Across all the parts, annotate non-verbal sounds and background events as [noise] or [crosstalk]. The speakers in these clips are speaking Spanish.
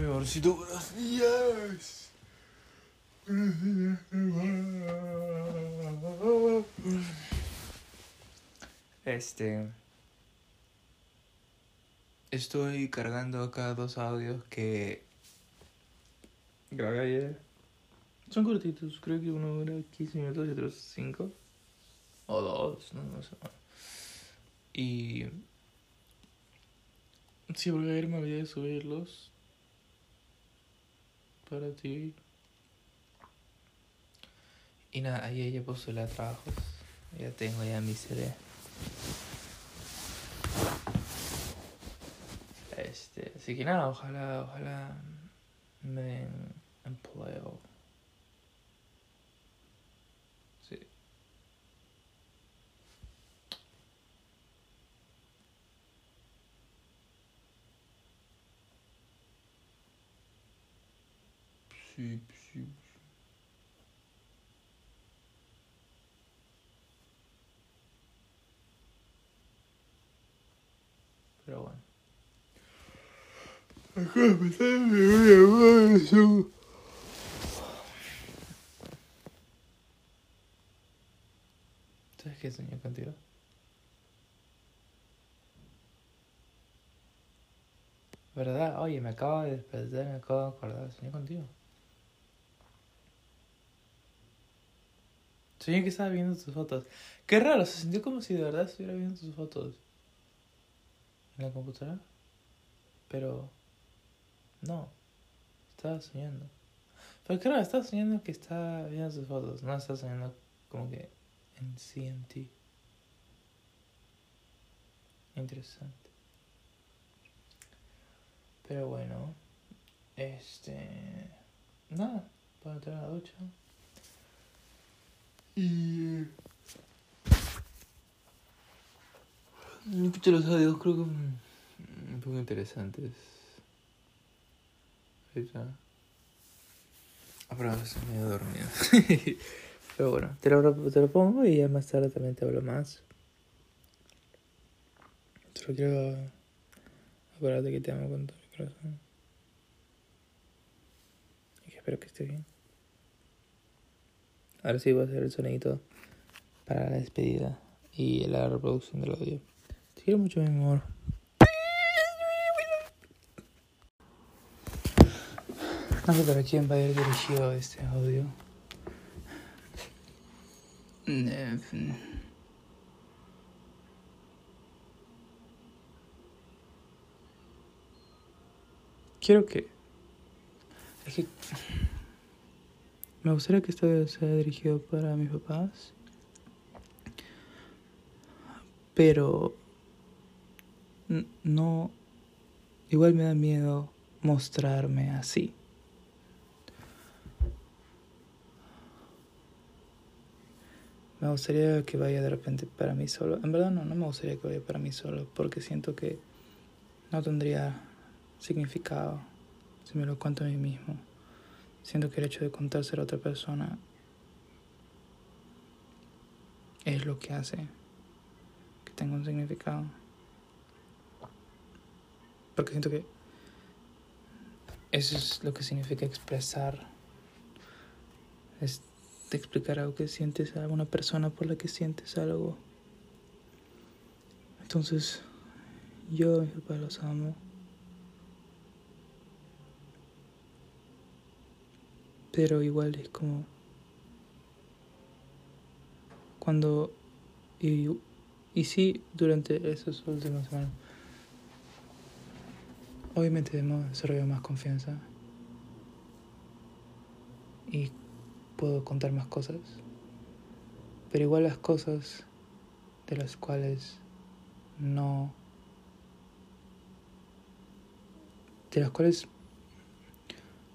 mi amorcito, buenos días. Este. Estoy cargando acá dos audios que grabé ayer. Son cortitos, creo que uno dura 15 minutos y otro 5. O 2, no, no sé. Y. Sí, porque ayer me olvidé de subirlos. Para ti. Y nada, ahí ya postulé a trabajos. Ya tengo ya mi CD. Este, así que nada, ojalá, ojalá me den empleo. Sí. Sí, sí. Pero bueno. ¿Sabes qué soñé contigo? ¿Verdad? Oye, me acabo de despertar, me acabo de acordar, soñé contigo. Soñé que estaba viendo tus fotos. Qué raro, se sintió como si de verdad estuviera viendo tus fotos. ¿En la computadora? Pero... No. Estaba soñando. Pero claro, estaba soñando que estaba viendo tus fotos. No estaba soñando como que en ti. Interesante. Pero bueno. Este... Nada. Para entrar a la ducha. Y... Escuché los audios, creo que un, poco interesantes. Ahorita. Ah, pero estoy medio dormido. [laughs] pero bueno, te lo, te lo pongo y ya más tarde también te hablo más. Solo quiero acordarte que te amo con todo mi corazón. Y que espero que estés bien. Ahora sí voy a hacer el sonidito para la despedida y la reproducción del audio. Te quiero mucho, mi amor. No sé para quién va a ir dirigido este audio. Quiero que... Es que... Me gustaría que esto sea dirigido para mis papás. Pero... No... Igual me da miedo mostrarme así. Me gustaría que vaya de repente para mí solo. En verdad no, no me gustaría que vaya para mí solo porque siento que no tendría significado si me lo cuento a mí mismo. Siento que el hecho de contárselo a otra persona es lo que hace que tenga un significado. Porque siento que eso es lo que significa expresar. Es de explicar algo que sientes a una persona por la que sientes algo. Entonces, yo mis papás los amo. Pero igual es como cuando y, y sí durante esas últimas semanas obviamente hemos desarrollado más confianza y puedo contar más cosas pero igual las cosas de las cuales no de las cuales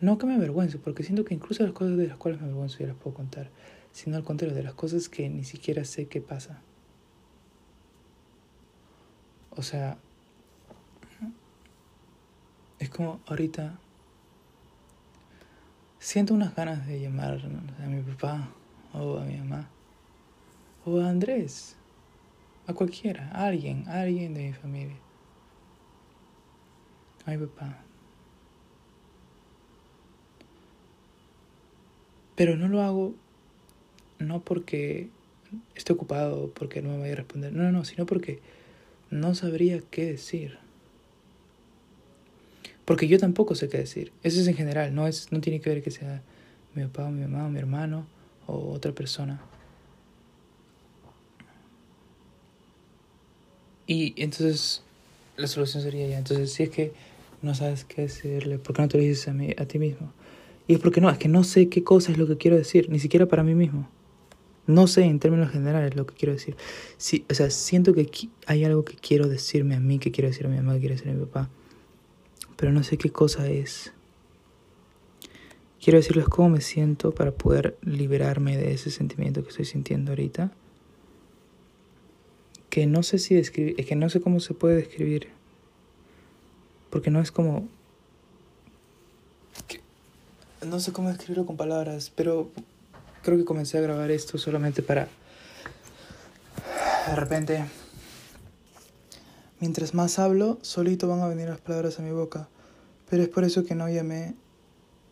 no que me avergüence, porque siento que incluso las cosas de las cuales me avergüenzo ya las puedo contar, sino al contrario, de las cosas que ni siquiera sé qué pasa. O sea, es como ahorita siento unas ganas de llamar a mi papá o a mi mamá o a Andrés, a cualquiera, a alguien, a alguien de mi familia, a mi papá Pero no lo hago no porque esté ocupado porque no me vaya a responder. No, no, no, sino porque no sabría qué decir. Porque yo tampoco sé qué decir. Eso es en general, no, es, no tiene que ver que sea mi papá o mi mamá o mi hermano o otra persona. Y entonces la solución sería ya. Entonces, si es que no sabes qué decirle, ¿por qué no te lo dices a, mí, a ti mismo? Y es porque no, es que no sé qué cosa es lo que quiero decir, ni siquiera para mí mismo. No sé en términos generales lo que quiero decir. Sí, o sea, siento que hay algo que quiero decirme a mí, que quiero decir a mi mamá, que quiero decir a mi papá. Pero no sé qué cosa es. Quiero decirles cómo me siento para poder liberarme de ese sentimiento que estoy sintiendo ahorita. Que no sé si describir, es que no sé cómo se puede describir. Porque no es como... No sé cómo describirlo con palabras, pero creo que comencé a grabar esto solamente para... De repente... Mientras más hablo, solito van a venir las palabras a mi boca. Pero es por eso que no llamé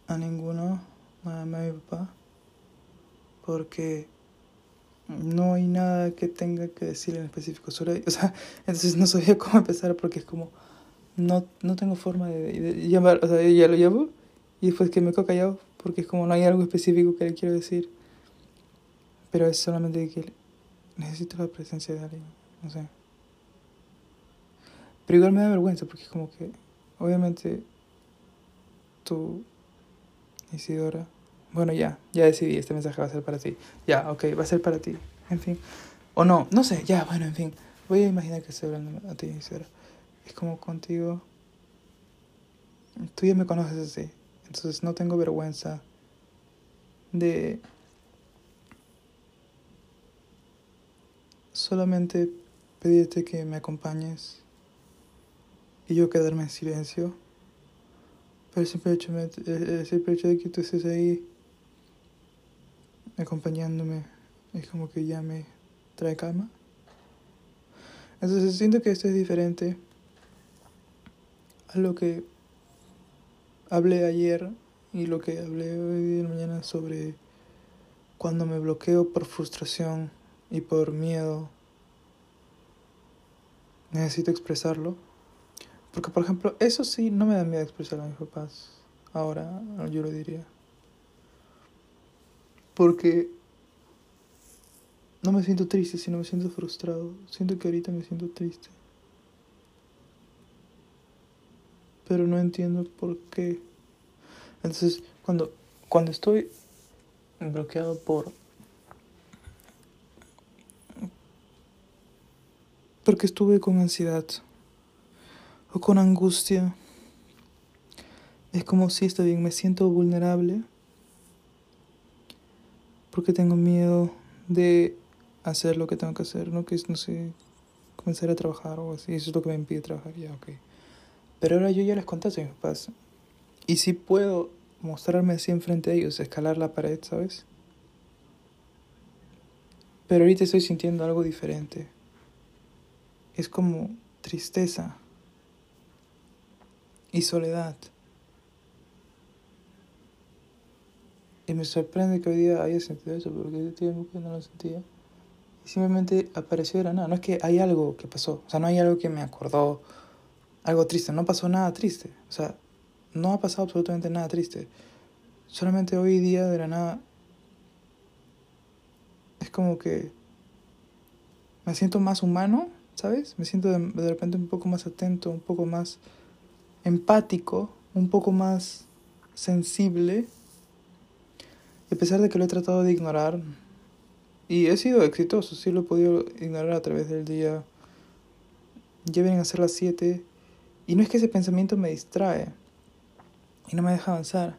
a ninguno, a mi papá. Porque no hay nada que tenga que decir en específico sobre o sea entonces no sabía cómo empezar porque es como no no tengo forma de, llamar o sea ya lo llamo y después que me quedo callado porque es como no hay algo específico que le quiero decir pero es solamente que necesito la presencia de alguien, no sé. Pero igual me da vergüenza porque es como que, obviamente, tú, Isidora, bueno, ya, ya decidí, este mensaje va a ser para ti. Ya, ok, va a ser para ti, en fin. O no, no sé, ya, bueno, en fin. Voy a imaginar que estoy hablando a ti, Isidora. Es como contigo, tú ya me conoces así, entonces no tengo vergüenza de solamente pedirte que me acompañes y yo quedarme en silencio. Pero el simple hecho, el hecho de que tú estés ahí acompañándome es como que ya me trae calma. Entonces siento que esto es diferente a lo que hablé ayer y lo que hablé hoy de mañana sobre cuando me bloqueo por frustración y por miedo necesito expresarlo. Porque, por ejemplo, eso sí no me da miedo expresarlo a mis papás. Ahora yo lo diría. Porque no me siento triste, sino me siento frustrado. Siento que ahorita me siento triste. Pero no entiendo por qué. Entonces, cuando, cuando estoy bloqueado por porque estuve con ansiedad o con angustia. Es como si está bien, me siento vulnerable porque tengo miedo de hacer lo que tengo que hacer, ¿no? Que es, no sé, comenzar a trabajar o así, eso es lo que me impide trabajar, ya, ok. Pero ahora yo ya les conté a mis papás. Y si puedo mostrarme así enfrente de ellos, escalar la pared, ¿sabes? Pero ahorita estoy sintiendo algo diferente es como tristeza y soledad. Y me sorprende que hoy día haya sentido eso, porque yo tiempo que no lo sentía. Y simplemente apareció de la nada. No es que hay algo que pasó, o sea, no hay algo que me acordó, algo triste. No pasó nada triste, o sea, no ha pasado absolutamente nada triste. Solamente hoy día de la nada es como que me siento más humano ¿sabes? Me siento de, repente un poco más atento, un poco más empático, un poco más sensible. Y a pesar de que lo he tratado de ignorar, y he sido exitoso, sí lo he podido ignorar a través del día. Ya vienen a ser las 7 y no es que ese pensamiento me distrae y no me deja avanzar,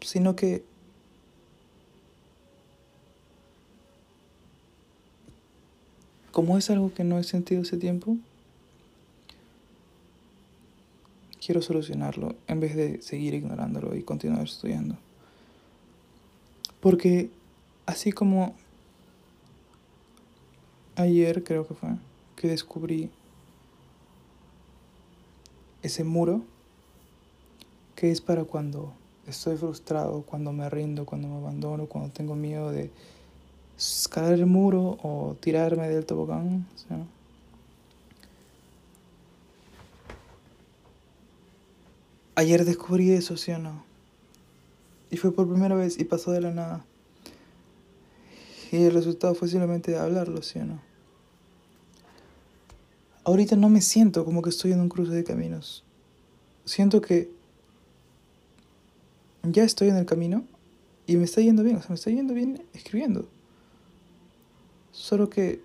sino que como es algo que no he sentido hace tiempo, quiero solucionarlo en vez de seguir ignorándolo y continuar estudiando. Porque así como ayer creo que fue que descubrí ese muro que es para cuando estoy frustrado, cuando me rindo, cuando me abandono, cuando tengo miedo de escalar el muro o tirarme del tobogán. Ayer descubrí eso, ¿sí o no? Y fue por primera vez y pasó de la nada. Y el resultado fue simplemente hablarlo, ¿sí o no? Ahorita no me siento como que estoy en un cruce de caminos. Siento que ya estoy en el camino y me está yendo bien, o sea, me está yendo bien escribiendo. Solo que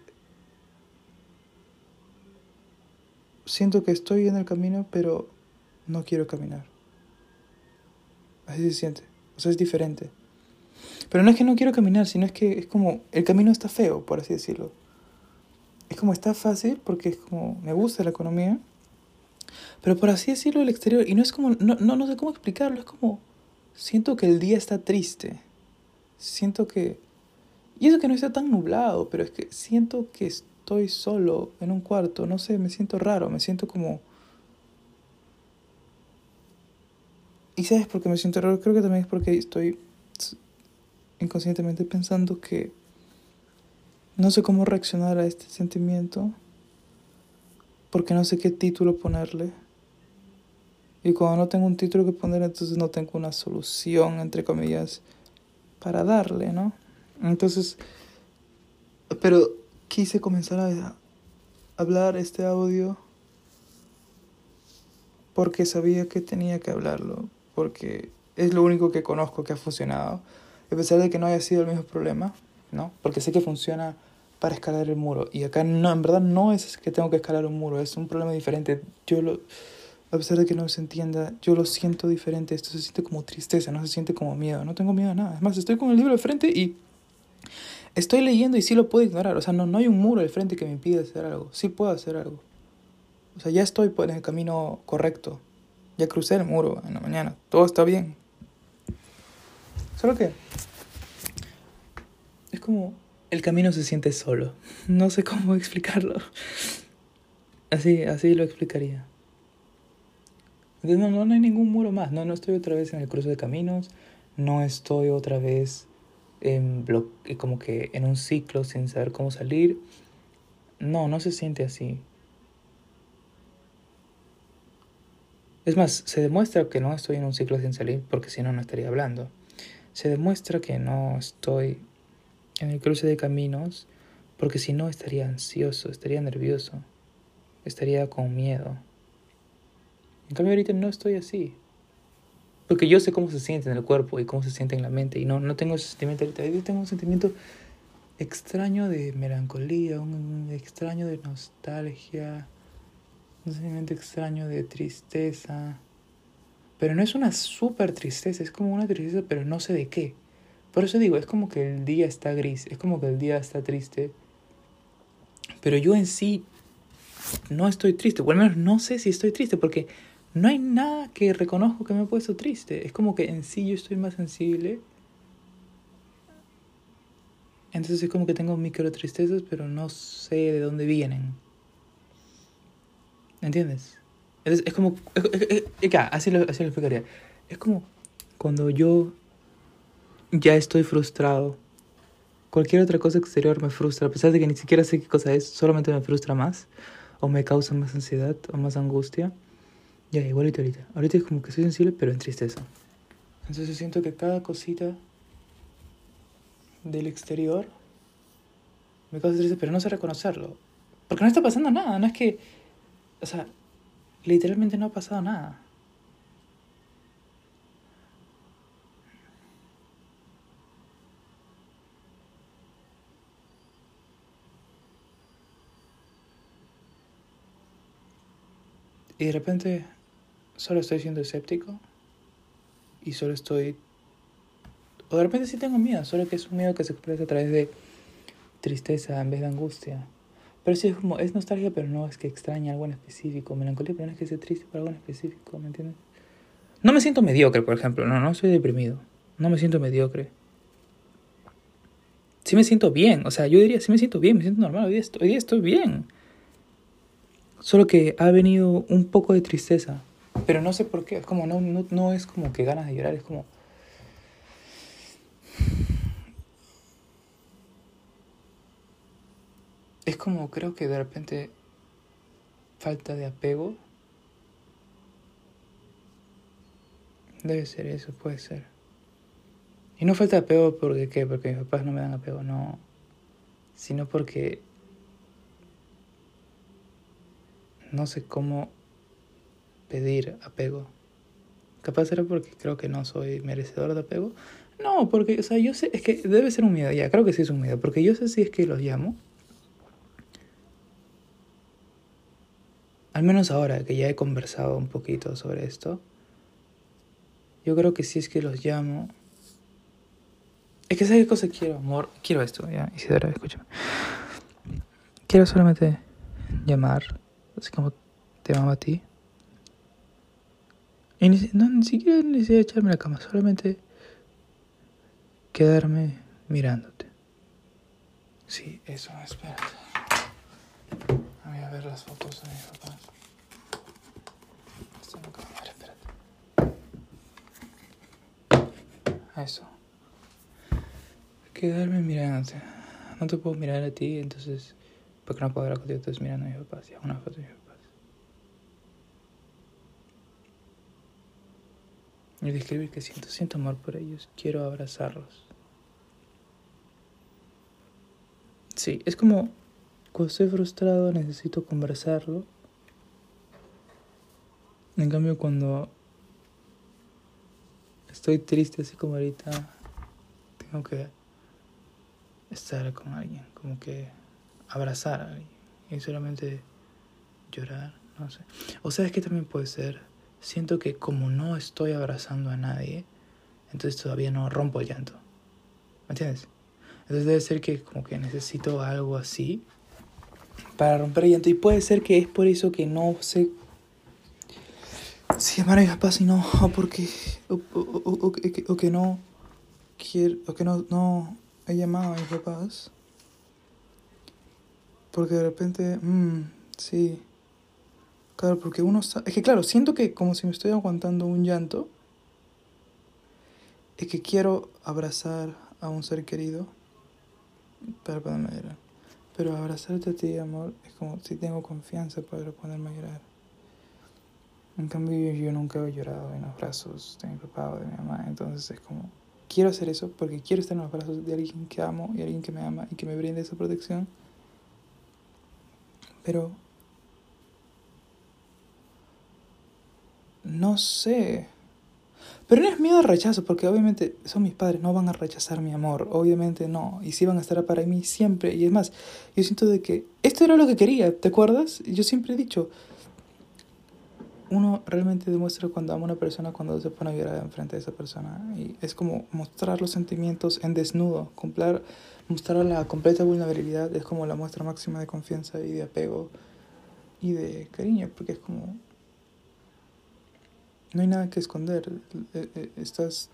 siento que estoy en el camino, pero no quiero caminar. Así se siente. O sea, es diferente. Pero no es que no quiero caminar, sino es que es como el camino está feo, por así decirlo. Es como está fácil porque es como me gusta la economía, pero por así decirlo el exterior y no es como no no no sé cómo explicarlo, es como siento que el día está triste. Siento que y eso que no está tan nublado, pero es que siento que estoy solo en un cuarto, no sé, me siento raro, me siento como ¿Y sabes por qué me siento raro? Creo que también es porque estoy inconscientemente pensando que no sé cómo reaccionar a este sentimiento porque no sé qué título ponerle. Y cuando no tengo un título que poner, entonces no tengo una solución, entre comillas, para darle, ¿no? Entonces, pero quise comenzar a hablar este audio porque sabía que tenía que hablarlo, porque es lo único que conozco que ha funcionado, a pesar de que no haya sido el mismo problema, ¿no? Porque sé que funciona para escalar el muro y acá no, en verdad no es que tengo que escalar un muro, es un problema diferente. Yo lo a pesar de que no se entienda, yo lo siento diferente, esto se siente como tristeza, no se siente como miedo, no tengo miedo a nada. Es estoy con el libro de frente y estoy leyendo y sí lo puedo ignorar, o sea, no, no hay un muro de frente que me impida hacer algo, sí puedo hacer algo. O sea, ya estoy en el camino correcto. Ya crucé el muro en la mañana. Todo está bien. Solo que es como el camino se siente solo. [laughs] No sé cómo [laughs] explicarlo. Así, así lo explicaría. No, no, no hay ningún muro más. No, no estoy otra vez en el cruce de caminos. No estoy otra vez en como que en un ciclo sin saber cómo salir. No, no se siente así. Es más, se demuestra que no estoy en un ciclo sin salir porque si no, no estaría hablando. Se demuestra que no estoy en el cruce de caminos porque si no estaría ansioso, estaría nervioso, estaría con miedo. En cambio ahorita no estoy así. Porque yo sé cómo se siente en el cuerpo y cómo se siente en la mente. Y no, no tengo ese sentimiento ahorita. Yo tengo un sentimiento extraño de melancolía, un extraño de nostalgia, un sentimiento extraño de tristeza. Pero no es una súper tristeza, es como una tristeza, pero no sé de qué. Por eso digo, es como que el día está gris, es como que el día está triste. Pero yo en sí no estoy triste, o al menos no sé si estoy triste, porque no hay nada que reconozco que me ha puesto triste. Es como que en sí yo estoy más sensible. Entonces es como que tengo micro tristezas, pero no sé de dónde vienen. ¿Entiendes? Es, es como... Es, así, lo, así lo explicaría. Es como cuando yo ya estoy frustrado. Cualquier otra cosa exterior me frustra, a pesar de que ni siquiera sé qué cosa es, solamente me frustra más, o me causa más ansiedad, o más angustia. Ya, igualito ahorita. Ahorita es como que soy sensible, pero en tristeza. Entonces siento que cada cosita del exterior me causa tristeza, pero no sé reconocerlo. Porque no está pasando nada, no es que o sea, literalmente no ha pasado nada. Y de repente solo estoy siendo escéptico y solo estoy... O de repente sí tengo miedo, solo que es un miedo que se expresa a través de tristeza en vez de angustia. Pero sí es como, es nostalgia, pero no es que extraña algo en específico. Melancolía, pero no es que sea triste por algo en específico, ¿me entiendes? No me siento mediocre, por ejemplo. No, no soy deprimido. No me siento mediocre. Sí me siento bien. O sea, yo diría, sí me siento bien, me siento normal. Hoy día estoy, estoy bien. Solo que ha venido un poco de tristeza. Pero no sé por qué, es como, no, no, no es como que ganas de llorar, es como... Es como, creo que de repente falta de apego. Debe ser eso, puede ser. Y no falta apego porque, ¿qué? Porque mis papás no me dan apego, no. Sino porque no sé cómo pedir apego. Capaz era porque creo que no soy merecedor de apego. No, porque, o sea, yo sé, es que debe ser un miedo, ya, creo que sí es un miedo, porque yo sé si es que los llamo. Al menos ahora que ya he conversado un poquito sobre esto, yo creo que si es que los llamo... Es que sé qué cosa quiero, amor. Quiero esto, ya, Isidora, escúchame. Quiero solamente llamar, así como te amo a ti. Y ni, no, ni siquiera necesito echarme la cama, solamente quedarme mirándote. Sí, eso, espérate. Voy a ver las fotos de mis papás. Esto. Eso. Quedarme mirándote. No te puedo mirar a ti, entonces. ¿Por qué no puedo hablar contigo? Entonces mirando a mis papás. Y hago una foto de mis papás. Y describir que siento, siento amor por ellos. Quiero abrazarlos. Sí, es como cuando estoy frustrado necesito conversarlo. En cambio cuando estoy triste así como ahorita, tengo que estar con alguien, como que abrazar alguien y solamente llorar, no sé. O sabes que también puede ser, siento que como no estoy abrazando a nadie, entonces todavía no rompo el llanto. ¿Me entiendes? Entonces debe ser que como que necesito algo así para romper el llanto. Y puede ser que es por eso que no sé si llamar a mis papás y no, o porque, o, o, o, o, que no quiero, o que no, no he llamado a mis papás. Porque de repente, mmm, sí. Claro, porque uno Es que claro, siento que como si me estoy aguantando un llanto. Es que quiero abrazar a un ser querido para poderme llorar. Pero abrazarte a ti, amor, es como si tengo confianza para ponerme a llorar. En cambio, yo nunca he llorado en los brazos de mi papá o de mi mamá. Entonces es como, quiero hacer eso porque quiero estar en los brazos de alguien que amo y alguien que me ama y que me brinde esa protección. Pero no sé. Pero no es miedo al rechazo, porque obviamente son mis padres, no van a rechazar mi amor, obviamente no, y sí van a estar para mí siempre. Y es más, yo siento de que esto era lo que quería, ¿te acuerdas? Yo siempre he dicho, uno realmente demuestra cuando ama a una persona cuando se pone a llorar enfrente de esa persona. Y es como mostrar los sentimientos en desnudo, comprar, mostrar la completa vulnerabilidad, es como la muestra máxima de confianza y de apego y de cariño, porque es como no hay nada que esconder. Eh, eh, estás.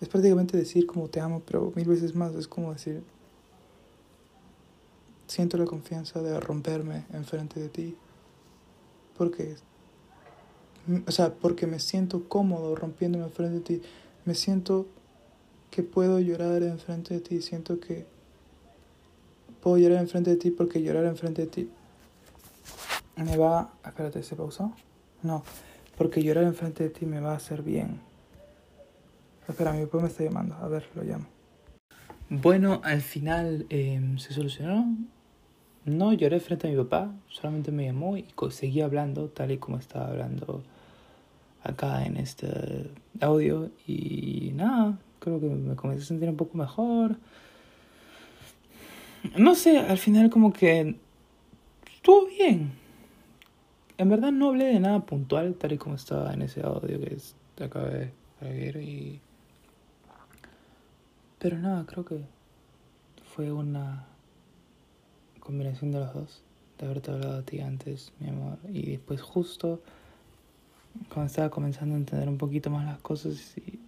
Es prácticamente decir como te amo, pero mil veces más. Es como decir. Siento la confianza de romperme enfrente de ti. Porque. O sea, porque me siento cómodo rompiéndome enfrente de ti. Me siento que puedo llorar enfrente de ti. Siento que puedo llorar enfrente de ti porque llorar enfrente de ti me va. Espérate, ¿se pausó? No porque llorar enfrente de ti me va a hacer bien. Espera, mi papá me está llamando. A ver, lo llamo. Bueno, al final em, se solucionó. No lloré frente a mi papá, solamente me llamó y seguí hablando tal y como estaba hablando acá en este audio. Y nada, creo que me comencé a sentir un poco mejor. No sé, al final como que estuvo bien en verdad no hablé de nada puntual, tal y como estaba en ese audio que te acabé de ver y... Pero nada, creo que fue una combinación de los dos. De haberte hablado a ti antes, mi amor. Y después justo cuando estaba comenzando a entender un poquito más las cosas y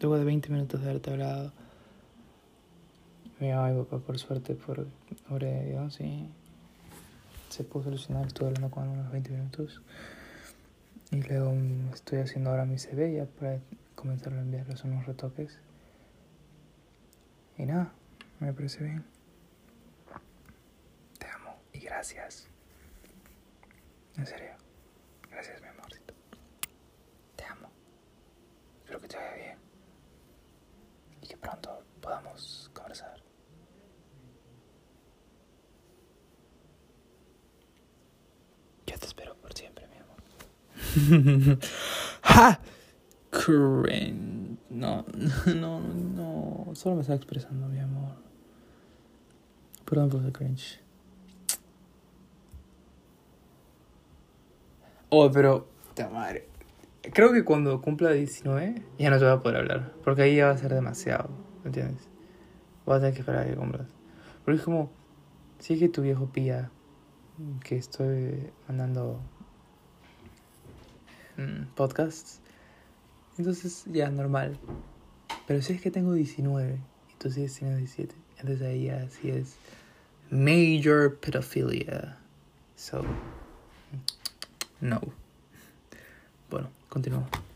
luego de 20 minutos de haberte hablado, mi mamá y papá por suerte, por obra de Dios, y se pudo solucionar, estuve hablando con unos 20 minutos. Y luego estoy haciendo ahora mi CV ya para comenzar a enviarles unos retoques. Y nada, me parece bien. Te amo y gracias. En serio. Gracias, mi amorcito. Te amo. Espero que te vaya bien. Pronto podamos conversar. Yo te espero por siempre, mi amor. ¡Ja! [laughs] Cringe. No, [laughs] no, no. Solo me estaba expresando, mi amor. Perdón por el cringe. Oh, pero. Te madre. Creo que cuando cumpla 19 ya no te voy a poder hablar. Porque ahí ya va a ser demasiado. ¿Me entiendes? Voy a tener que esperar a que cumplas. Porque es como. Si es que tu viejo pilla que estoy mandando mm, podcasts. Entonces ya normal. Pero si es que tengo 19 y tú sigues teniendo 17, entonces ahí ya sí es major pedophilia. So, no. Continuamos.